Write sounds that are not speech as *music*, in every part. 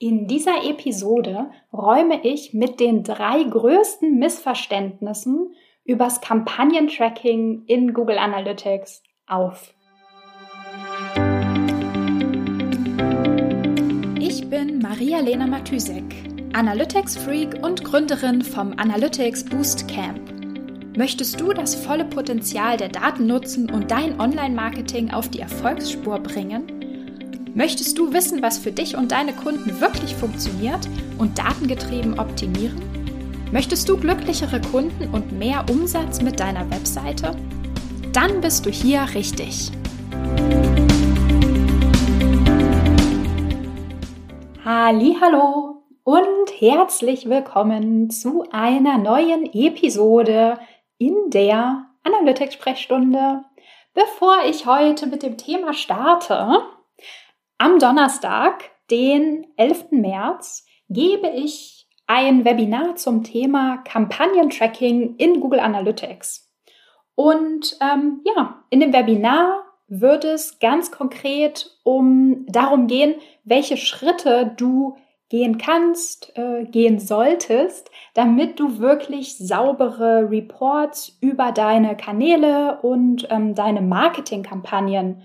In dieser Episode räume ich mit den drei größten Missverständnissen übers Kampagnentracking in Google Analytics auf. Ich bin Maria-Lena Matysek, Analytics-Freak und Gründerin vom Analytics Boost Camp. Möchtest du das volle Potenzial der Daten nutzen und dein Online-Marketing auf die Erfolgsspur bringen? Möchtest du wissen, was für dich und deine Kunden wirklich funktioniert und datengetrieben optimieren? Möchtest du glücklichere Kunden und mehr Umsatz mit deiner Webseite? Dann bist du hier richtig. Hallo und herzlich willkommen zu einer neuen Episode in der Analytics Sprechstunde. Bevor ich heute mit dem Thema starte, am Donnerstag, den 11. März, gebe ich ein Webinar zum Thema Kampagnentracking in Google Analytics. Und ähm, ja, in dem Webinar wird es ganz konkret um darum gehen, welche Schritte du gehen kannst, äh, gehen solltest, damit du wirklich saubere Reports über deine Kanäle und ähm, deine Marketingkampagnen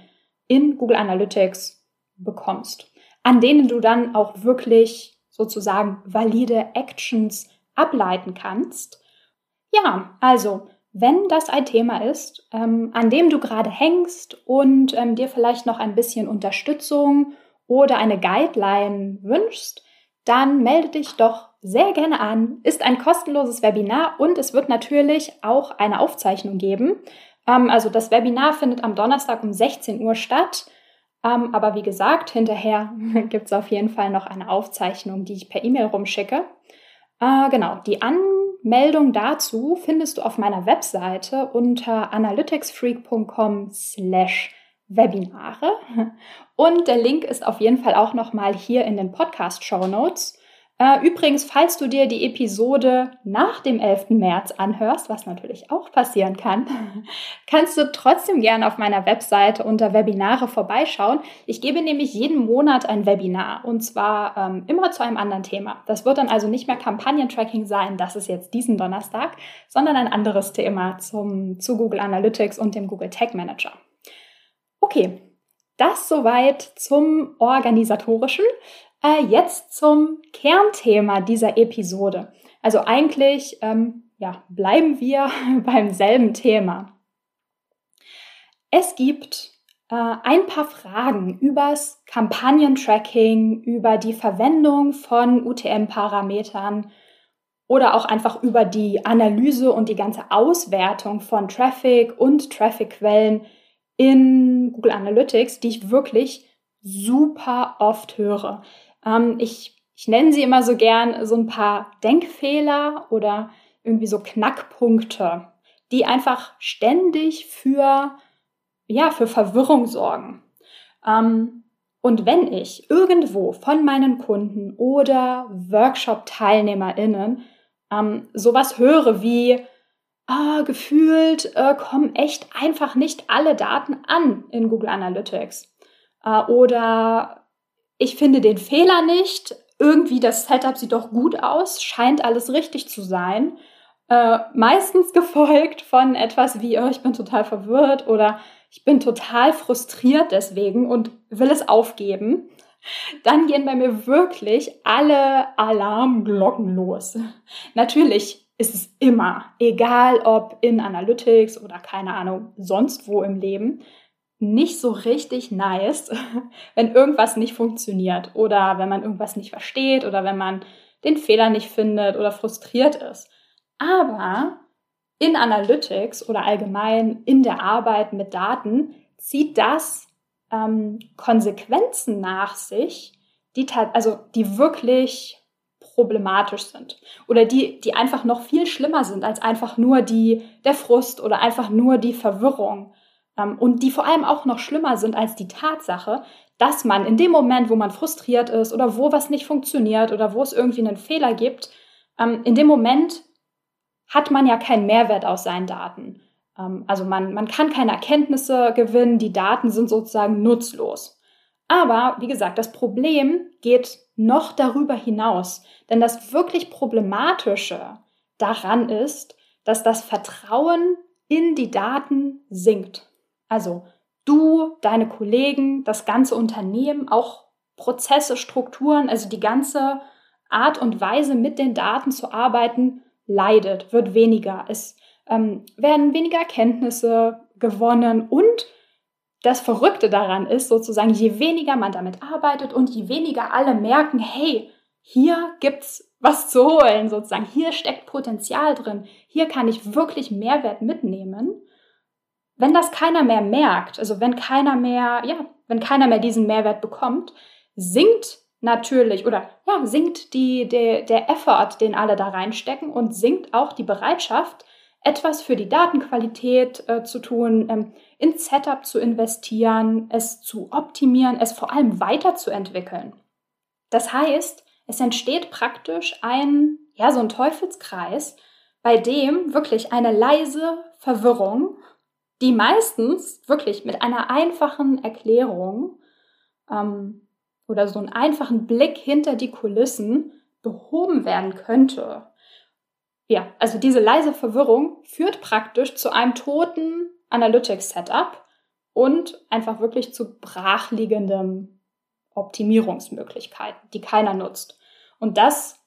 in Google Analytics bekommst, an denen du dann auch wirklich sozusagen valide Actions ableiten kannst. Ja, also wenn das ein Thema ist, ähm, an dem du gerade hängst und ähm, dir vielleicht noch ein bisschen Unterstützung oder eine Guideline wünschst, dann melde dich doch sehr gerne an. Ist ein kostenloses Webinar und es wird natürlich auch eine Aufzeichnung geben. Ähm, also das Webinar findet am Donnerstag um 16 Uhr statt. Ähm, aber wie gesagt, hinterher *laughs* gibt es auf jeden Fall noch eine Aufzeichnung, die ich per E-Mail rumschicke. Äh, genau, die Anmeldung dazu findest du auf meiner Webseite unter analyticsfreak.com slash Webinare. Und der Link ist auf jeden Fall auch nochmal hier in den Podcast-Show Notes. Äh, übrigens, falls du dir die Episode nach dem 11. März anhörst, was natürlich auch passieren kann, *laughs* kannst du trotzdem gerne auf meiner Webseite unter Webinare vorbeischauen. Ich gebe nämlich jeden Monat ein Webinar und zwar ähm, immer zu einem anderen Thema. Das wird dann also nicht mehr Kampagnentracking sein, das ist jetzt diesen Donnerstag, sondern ein anderes Thema zum, zu Google Analytics und dem Google Tag Manager. Okay, das soweit zum organisatorischen. Äh, jetzt zum Kernthema dieser Episode. Also eigentlich ähm, ja, bleiben wir *laughs* beim selben Thema. Es gibt äh, ein paar Fragen übers Kampagnentracking, über die Verwendung von UTM-Parametern oder auch einfach über die Analyse und die ganze Auswertung von Traffic und Traffic-Quellen in Google Analytics, die ich wirklich super oft höre. Ähm, ich, ich nenne sie immer so gern so ein paar Denkfehler oder irgendwie so Knackpunkte, die einfach ständig für, ja, für Verwirrung sorgen. Ähm, und wenn ich irgendwo von meinen Kunden oder Workshop-TeilnehmerInnen ähm, sowas höre wie, ah, gefühlt äh, kommen echt einfach nicht alle Daten an in Google Analytics. Äh, oder ich finde den Fehler nicht. Irgendwie das Setup sieht doch gut aus, scheint alles richtig zu sein. Äh, meistens *laughs* gefolgt von etwas wie, oh, ich bin total verwirrt oder ich bin total frustriert deswegen und will es aufgeben. Dann gehen bei mir wirklich alle Alarmglocken los. Natürlich ist es immer, egal ob in Analytics oder keine Ahnung, sonst wo im Leben, nicht so richtig nice, *laughs* wenn irgendwas nicht funktioniert oder wenn man irgendwas nicht versteht oder wenn man den Fehler nicht findet oder frustriert ist. Aber in Analytics oder allgemein in der Arbeit mit Daten zieht das ähm, Konsequenzen nach sich, die, also die wirklich problematisch sind oder die, die einfach noch viel schlimmer sind als einfach nur die, der Frust oder einfach nur die Verwirrung und die vor allem auch noch schlimmer sind als die Tatsache, dass man in dem Moment, wo man frustriert ist oder wo was nicht funktioniert oder wo es irgendwie einen Fehler gibt, ähm, in dem Moment hat man ja keinen Mehrwert aus seinen Daten. Ähm, also man, man kann keine Erkenntnisse gewinnen, die Daten sind sozusagen nutzlos. Aber wie gesagt, das Problem geht noch darüber hinaus. Denn das wirklich Problematische daran ist, dass das Vertrauen in die Daten sinkt. Also du, deine Kollegen, das ganze Unternehmen, auch Prozesse, Strukturen, also die ganze Art und Weise mit den Daten zu arbeiten, leidet, wird weniger. Es ähm, werden weniger Erkenntnisse gewonnen und das Verrückte daran ist sozusagen, je weniger man damit arbeitet und je weniger alle merken, hey, hier gibt's was zu holen sozusagen, hier steckt Potenzial drin, hier kann ich wirklich Mehrwert mitnehmen. Wenn das keiner mehr merkt, also wenn keiner mehr, ja, wenn keiner mehr diesen Mehrwert bekommt, sinkt natürlich oder ja, sinkt die, der, der Effort, den alle da reinstecken und sinkt auch die Bereitschaft, etwas für die Datenqualität äh, zu tun, ähm, ins Setup zu investieren, es zu optimieren, es vor allem weiterzuentwickeln. Das heißt, es entsteht praktisch ein, ja, so ein Teufelskreis, bei dem wirklich eine leise Verwirrung, die meistens wirklich mit einer einfachen Erklärung ähm, oder so einen einfachen Blick hinter die Kulissen behoben werden könnte. Ja, also diese leise Verwirrung führt praktisch zu einem toten Analytics-Setup und einfach wirklich zu brachliegenden Optimierungsmöglichkeiten, die keiner nutzt. Und das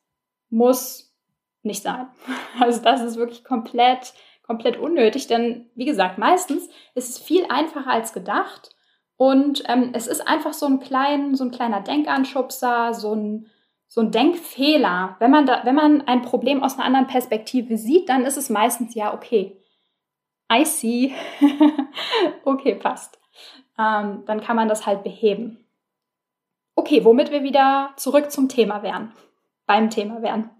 muss nicht sein. *laughs* Also das ist wirklich komplett, komplett unnötig, denn wie gesagt, meistens ist es viel einfacher als gedacht und ähm, es ist einfach so ein, klein, so ein kleiner Denkanschubser, so ein, so ein Denkfehler. Wenn man, da, wenn man ein Problem aus einer anderen Perspektive sieht, dann ist es meistens ja, okay, I see, *laughs* okay, passt. Ähm, dann kann man das halt beheben. Okay, womit wir wieder zurück zum Thema wären, beim Thema wären.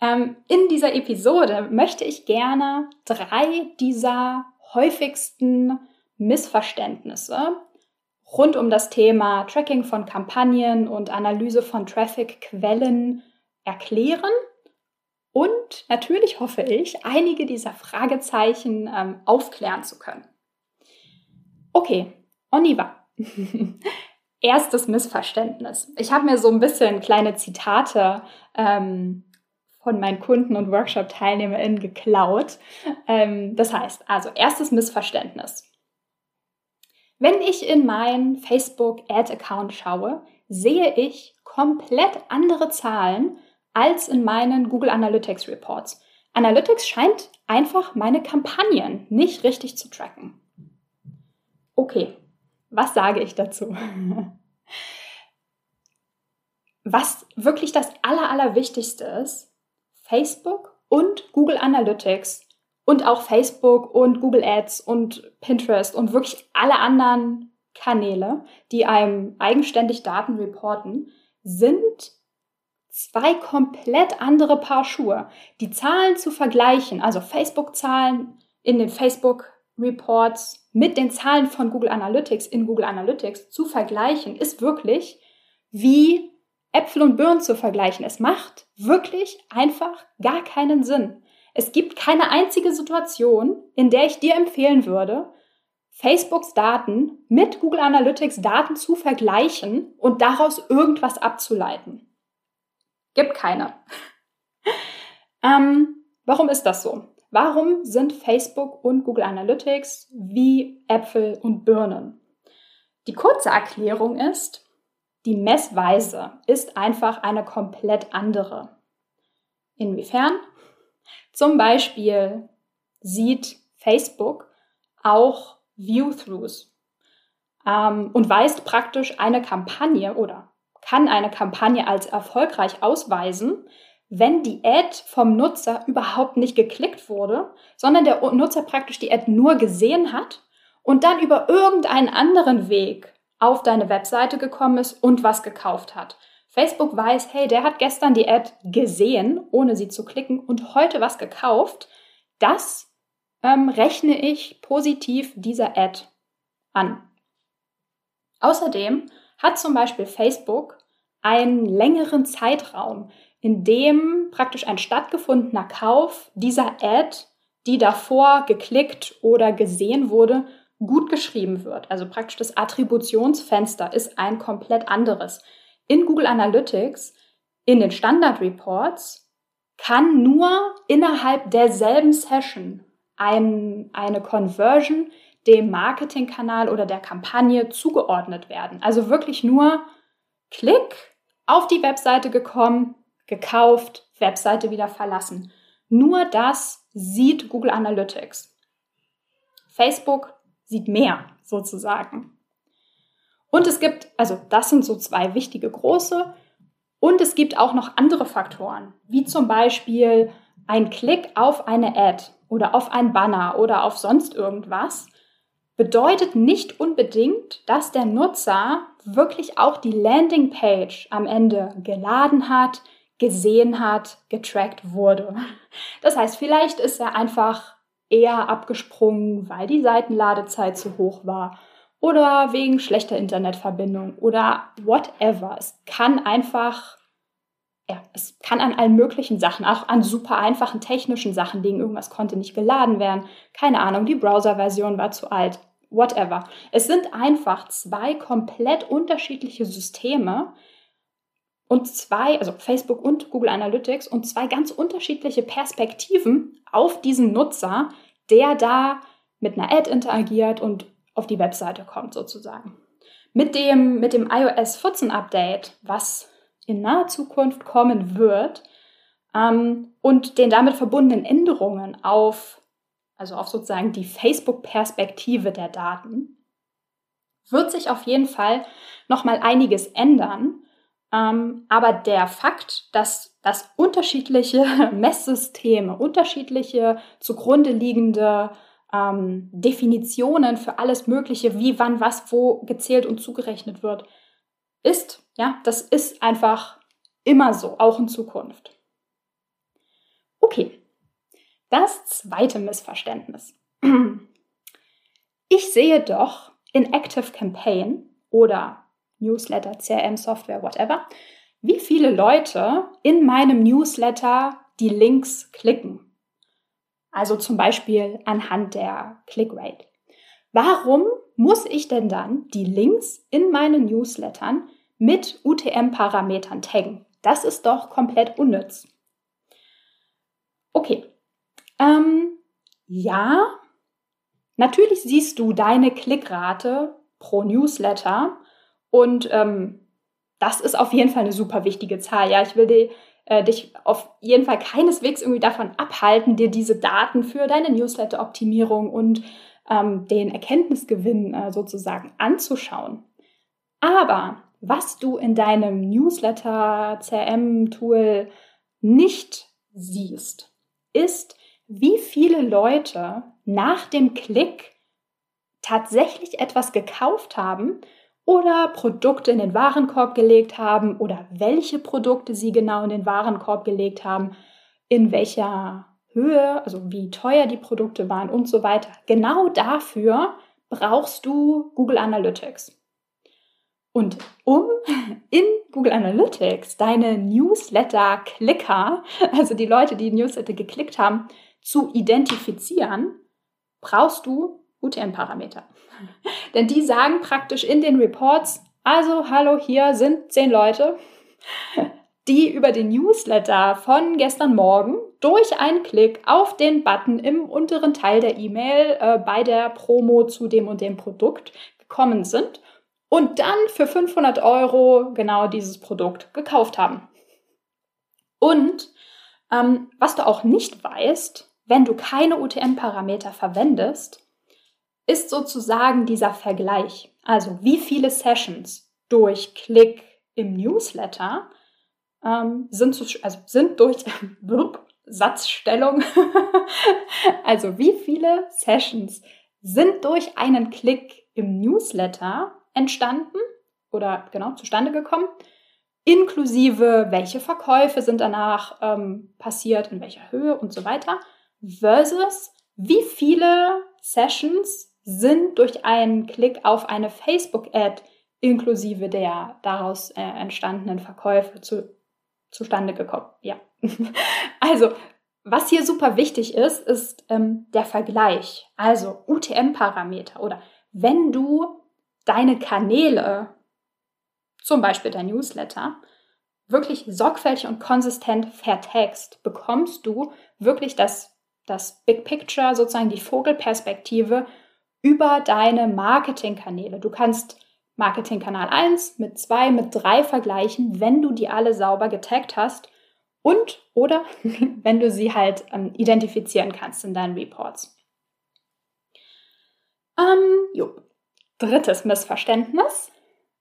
Ähm, in dieser Episode möchte ich gerne drei dieser häufigsten Missverständnisse rund um das Thema Tracking von Kampagnen und Analyse von Traffic-Quellen erklären und natürlich hoffe ich, einige dieser Fragezeichen ähm, aufklären zu können. Okay, Oniva. *laughs* Erstes Missverständnis. Ich habe mir so ein bisschen kleine Zitate ähm, von meinen Kunden und Workshop-TeilnehmerInnen geklaut. Ähm, das heißt, also erstes Missverständnis. Wenn ich in meinen Facebook Ad-Account schaue, sehe ich komplett andere Zahlen als in meinen Google Analytics Reports. Analytics scheint einfach meine Kampagnen nicht richtig zu tracken. Okay, was sage ich dazu? *laughs* Was wirklich das Aller, Allerwichtigste ist, Facebook und Google Analytics und auch Facebook und Google Ads und Pinterest und wirklich alle anderen Kanäle, die einem eigenständig Daten reporten, sind zwei komplett andere Paar Schuhe. Die Zahlen zu vergleichen, also Facebook-Zahlen in den Facebook Reports mit den Zahlen von Google Analytics in Google Analytics zu vergleichen, ist wirklich wie Äpfel und Birnen zu vergleichen. Es macht wirklich einfach gar keinen Sinn. Es gibt keine einzige Situation, in der ich dir empfehlen würde, Facebooks Daten mit Google Analytics Daten zu vergleichen und daraus irgendwas abzuleiten. Gibt keine. *laughs* ähm, warum ist das so? Warum sind Facebook und Google Analytics wie Äpfel und Birnen? Die kurze Erklärung ist, die Messweise ist einfach eine komplett andere. Inwiefern? Zum Beispiel sieht Facebook auch View-Throughs ähm, und weist praktisch eine Kampagne oder kann eine Kampagne als erfolgreich ausweisen, wenn die Ad vom Nutzer überhaupt nicht geklickt wurde, sondern der Nutzer praktisch die Ad nur gesehen hat und dann über irgendeinen anderen Weg auf deine Webseite gekommen ist und was gekauft hat. Facebook weiß, hey, der hat gestern die Ad gesehen, ohne sie zu klicken und heute was gekauft. Das ähm, rechne ich positiv dieser Ad an. Außerdem hat zum Beispiel Facebook einen längeren Zeitraum, in dem praktisch ein stattgefundener Kauf dieser Ad, die davor geklickt oder gesehen wurde, gut geschrieben wird, also praktisch das Attributionsfenster ist ein komplett anderes. In Google Analytics, in den Standard Reports, kann nur innerhalb derselben Session ein, eine Conversion dem Marketingkanal oder der Kampagne zugeordnet werden. Also wirklich nur Klick auf die Webseite gekommen, gekauft, Webseite wieder verlassen. Nur das sieht Google Analytics. Facebook sieht mehr sozusagen. Und es gibt, also das sind so zwei wichtige große. Und es gibt auch noch andere Faktoren, wie zum Beispiel ein Klick auf eine Ad oder auf ein Banner oder auf sonst irgendwas bedeutet nicht unbedingt, dass der Nutzer wirklich auch die Landingpage am Ende geladen hat, gesehen hat, getrackt wurde. Das heißt, vielleicht ist er einfach eher abgesprungen, weil die Seitenladezeit zu hoch war oder wegen schlechter Internetverbindung oder whatever. Es kann einfach, ja, es kann an allen möglichen Sachen, auch an super einfachen technischen Sachen liegen. Irgendwas konnte nicht geladen werden. Keine Ahnung, die Browser-Version war zu alt. Whatever. Es sind einfach zwei komplett unterschiedliche Systeme, und zwei, also Facebook und Google Analytics und zwei ganz unterschiedliche Perspektiven auf diesen Nutzer, der da mit einer Ad interagiert und auf die Webseite kommt sozusagen. Mit dem, mit dem iOS 14 Update, was in naher Zukunft kommen wird, ähm, und den damit verbundenen Änderungen auf, also auf sozusagen die Facebook-Perspektive der Daten, wird sich auf jeden Fall nochmal einiges ändern. Ähm, aber der Fakt, dass, dass unterschiedliche *laughs* Messsysteme, unterschiedliche zugrunde liegende ähm, Definitionen für alles Mögliche, wie, wann, was, wo gezählt und zugerechnet wird, ist, ja, das ist einfach immer so, auch in Zukunft. Okay, das zweite Missverständnis. *clears throat* Ich sehe doch in Active Campaign oder Newsletter, CRM-Software, whatever, wie viele Leute in meinem Newsletter die Links klicken. Also zum Beispiel anhand der Clickrate. Warum muss ich denn dann die Links in meinen Newslettern mit UTM-Parametern taggen? Das ist doch komplett unnütz. Okay. Ähm, ja, natürlich siehst du deine Klickrate pro Newsletter und ähm, das ist auf jeden Fall eine super wichtige Zahl. Ja, ich will die, äh, dich auf jeden Fall keineswegs irgendwie davon abhalten, dir diese Daten für deine Newsletter-Optimierung und ähm, den Erkenntnisgewinn äh, sozusagen anzuschauen. Aber was du in deinem Newsletter-CRM-Tool nicht siehst, ist, wie viele Leute nach dem Klick tatsächlich etwas gekauft haben oder Produkte in den Warenkorb gelegt haben oder welche Produkte sie genau in den Warenkorb gelegt haben, in welcher Höhe, also wie teuer die Produkte waren und so weiter. Genau dafür brauchst du Google Analytics. Und um *laughs* in Google Analytics deine Newsletter-Klicker, also die Leute, die Newsletter geklickt haben, zu identifizieren, brauchst du UTM-Parameter. *laughs* Denn die sagen praktisch in den Reports, also hallo, hier sind zehn Leute, *laughs* die über den Newsletter von gestern Morgen durch einen Klick auf den Button im unteren Teil der E-Mail äh, bei der Promo zu dem und dem Produkt gekommen sind und dann für 500 Euro genau dieses Produkt gekauft haben. Und ähm, was du auch nicht weißt, wenn du keine UTM-Parameter verwendest, ist sozusagen dieser Vergleich. Also wie viele Sessions durch Klick im Newsletter ähm, sind, zu, also sind durch *laughs* Satzstellung, *laughs* also wie viele Sessions sind durch einen Klick im Newsletter entstanden oder genau zustande gekommen, inklusive welche Verkäufe sind danach ähm, passiert, in welcher Höhe und so weiter, versus wie viele Sessions sind durch einen Klick auf eine Facebook-Ad inklusive der daraus äh, entstandenen Verkäufe zu, zustande gekommen. Ja. *laughs* also, was hier super wichtig ist, ist ähm, der Vergleich. Also UTM-Parameter oder wenn du deine Kanäle, zum Beispiel dein Newsletter, wirklich sorgfältig und konsistent vertagst, bekommst du wirklich das, das Big Picture, sozusagen die Vogelperspektive über deine Marketingkanäle. Du kannst Marketingkanal 1 mit 2, mit 3 vergleichen, wenn du die alle sauber getaggt hast und oder *laughs* wenn du sie halt ähm, identifizieren kannst in deinen Reports. Ähm. Drittes Missverständnis.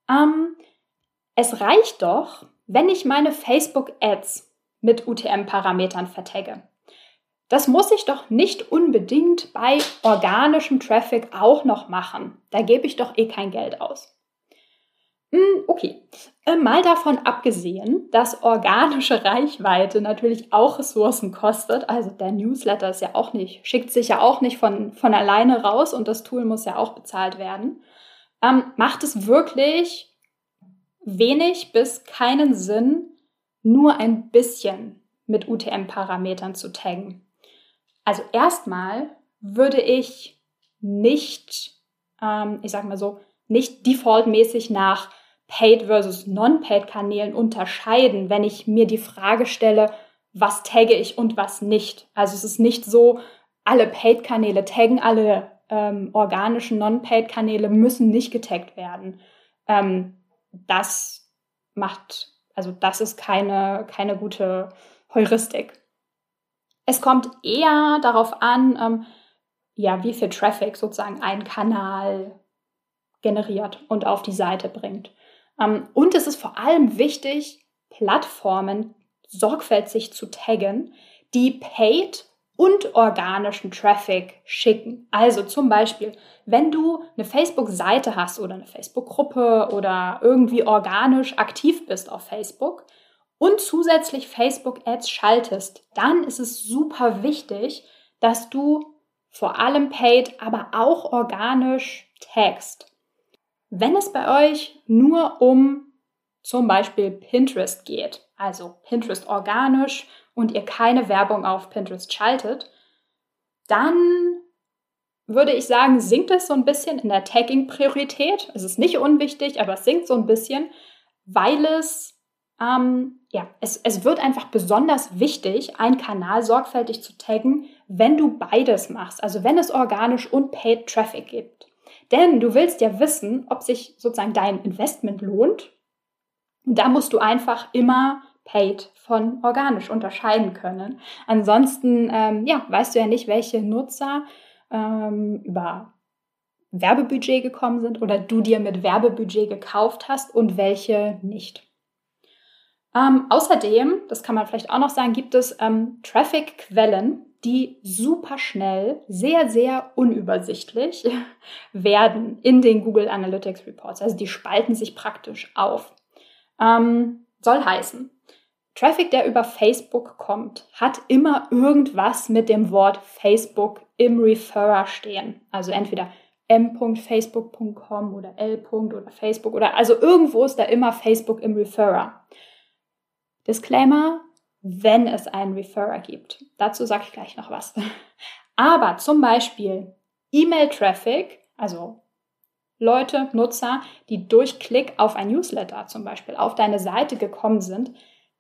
Ähm, es reicht doch, wenn ich meine Facebook-Ads mit UTM-Parametern vertagge. Das muss ich doch nicht unbedingt bei organischem Traffic auch noch machen. Da gebe ich doch eh kein Geld aus. Hm, okay, äh, mal davon abgesehen, dass organische Reichweite natürlich auch Ressourcen kostet. Also der Newsletter ist ja auch nicht, schickt sich ja auch nicht von, von alleine raus und das Tool muss ja auch bezahlt werden. Ähm, macht es wirklich wenig bis keinen Sinn, nur ein bisschen mit UTM-Parametern zu taggen. Also erstmal würde ich nicht, ähm, ich sag mal so, nicht defaultmäßig nach Paid versus Non-Paid-Kanälen unterscheiden, wenn ich mir die Frage stelle, was tagge ich und was nicht. Also es ist nicht so, alle Paid-Kanäle taggen, alle ähm, organischen Non-Paid-Kanäle müssen nicht getaggt werden. Ähm, das macht, also das ist keine, keine gute Heuristik. Es kommt eher darauf an, ähm, ja, wie viel Traffic sozusagen ein Kanal generiert und auf die Seite bringt. Ähm, und es ist vor allem wichtig, Plattformen sorgfältig zu taggen, die paid und organischen Traffic schicken. Also zum Beispiel, wenn du eine Facebook-Seite hast oder eine Facebook-Gruppe oder irgendwie organisch aktiv bist auf Facebook und zusätzlich Facebook-Ads schaltest, dann ist es super wichtig, dass du vor allem paid, aber auch organisch tagst. Wenn es bei euch nur um zum Beispiel Pinterest geht, also Pinterest organisch und ihr keine Werbung auf Pinterest schaltet, dann würde ich sagen, sinkt es so ein bisschen in der Tagging-Priorität. Es ist nicht unwichtig, aber es sinkt so ein bisschen, weil es, ähm, ja, es, es wird einfach besonders wichtig, einen Kanal sorgfältig zu taggen, wenn du beides machst. Also wenn es organisch und Paid Traffic gibt. Denn du willst ja wissen, ob sich sozusagen dein Investment lohnt. Und da musst du einfach immer paid von organisch unterscheiden können. Ansonsten, ähm, ja, weißt du ja nicht, welche Nutzer ähm, über Werbebudget gekommen sind oder du dir mit Werbebudget gekauft hast und welche nicht. Ähm, außerdem, das kann man vielleicht auch noch sagen, gibt es ähm, Traffic-Quellen, die super schnell, sehr, sehr unübersichtlich *laughs* werden in den Google Analytics Reports. Also die spalten sich praktisch auf. Ähm, soll heißen, Traffic, der über Facebook kommt, hat immer irgendwas mit dem Wort Facebook im Referrer stehen. Also entweder m.facebook.com oder l. oder Facebook oder also irgendwo ist da immer Facebook im Referrer. Disclaimer, wenn es einen Referrer gibt. Dazu sage ich gleich noch was. *laughs* Aber zum Beispiel E-Mail-Traffic, also Leute, Nutzer, die durch Klick auf ein Newsletter zum Beispiel auf deine Seite gekommen sind,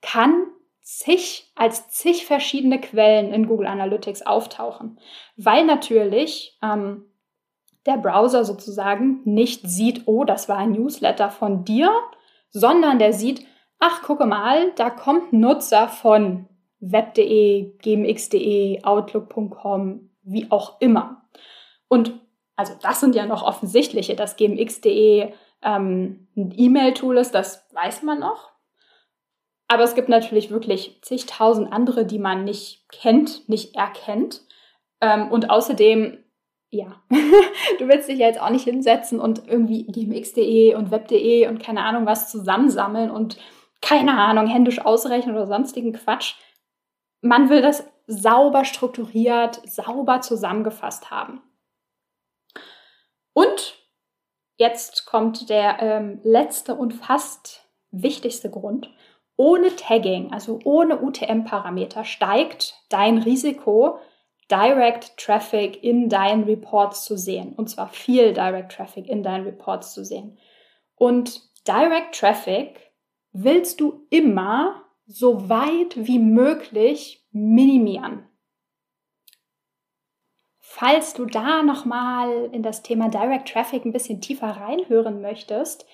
kann zig als zig verschiedene Quellen in Google Analytics auftauchen, weil natürlich ähm, der Browser sozusagen nicht sieht, oh, das war ein Newsletter von dir, sondern der sieht, ach, gucke mal, da kommt Nutzer von web.de, gmx.de, outlook.com, wie auch immer. Und also das sind ja noch offensichtliche, dass gmx.de ähm, ein E-Mail-Tool ist, das weiß man noch. Aber es gibt natürlich wirklich zigtausend andere, die man nicht kennt, nicht erkennt. Ähm, und außerdem, ja, *laughs* du willst dich ja jetzt auch nicht hinsetzen und irgendwie gmx.de und web.de und keine Ahnung was zusammensammeln und keine Ahnung, händisch ausrechnen oder sonstigen Quatsch. Man will das sauber strukturiert, sauber zusammengefasst haben. Und jetzt kommt der ähm, letzte und fast wichtigste Grund. ohne Tagging, also ohne UTM-Parameter, steigt dein Risiko, Direct Traffic in deinen Reports zu sehen. Und zwar viel Direct Traffic in deinen Reports zu sehen. Und Direct Traffic willst du immer so weit wie möglich minimieren. Falls du da nochmal in das Thema Direct Traffic ein bisschen tiefer reinhören möchtest,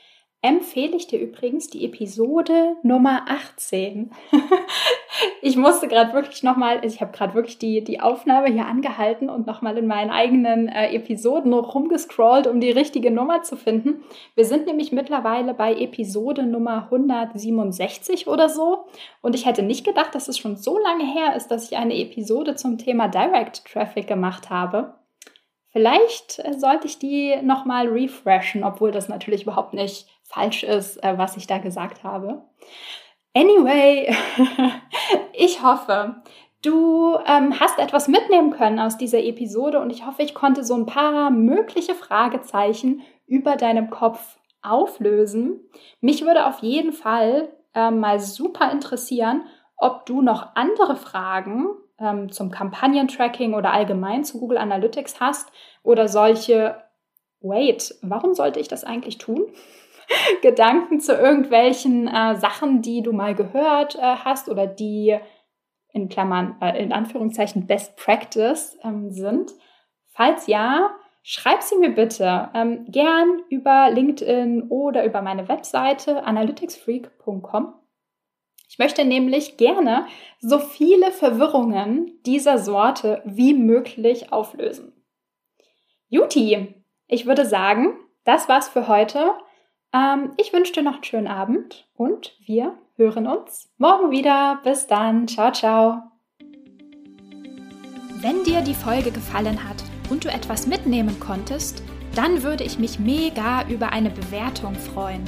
empfehle ich dir übrigens die Episode Nummer 18. *laughs* ich musste gerade wirklich nochmal, ich habe gerade wirklich die, die Aufnahme hier angehalten und nochmal in meinen eigenen äh, Episoden rumgescrollt, um die richtige Nummer zu finden. Wir sind nämlich mittlerweile bei Episode Nummer 167 oder so. Und ich hätte nicht gedacht, dass es schon so lange her ist, dass ich eine Episode zum Thema Direct Traffic gemacht habe. Vielleicht äh, sollte ich die nochmal refreshen, obwohl das natürlich überhaupt nicht falsch ist, äh, was ich da gesagt habe. Anyway, *laughs* ich hoffe, du ähm, hast etwas mitnehmen können aus dieser Episode und ich hoffe, ich konnte so ein paar mögliche Fragezeichen über deinem Kopf auflösen. Mich würde auf jeden Fall äh, mal super interessieren, ob du noch andere Fragen ähm, zum Kampagnentracking oder allgemein zu Google Analytics hast oder solche, wait, warum sollte ich das eigentlich tun? *laughs* Gedanken zu irgendwelchen äh, Sachen, die du mal gehört äh, hast oder die in Klammern, äh, in Anführungszeichen Best Practice ähm, sind. Falls ja, schreib sie mir bitte ähm, gern über LinkedIn oder über meine Webseite analyticsfreak.com. Ich möchte nämlich gerne so viele Verwirrungen dieser Sorte wie möglich auflösen. Juti, ich würde sagen, das war's für heute. Ähm, ich wünsche dir noch einen schönen Abend und wir hören uns morgen wieder. Bis dann. Ciao, ciao. Wenn dir die Folge gefallen hat und du etwas mitnehmen konntest, dann würde ich mich mega über eine Bewertung freuen.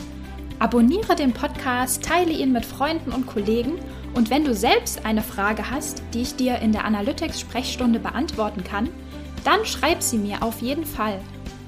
Abonniere den Podcast, teile ihn mit Freunden und Kollegen und wenn du selbst eine Frage hast, die ich dir in der Analytics-Sprechstunde beantworten kann, dann schreib sie mir auf jeden Fall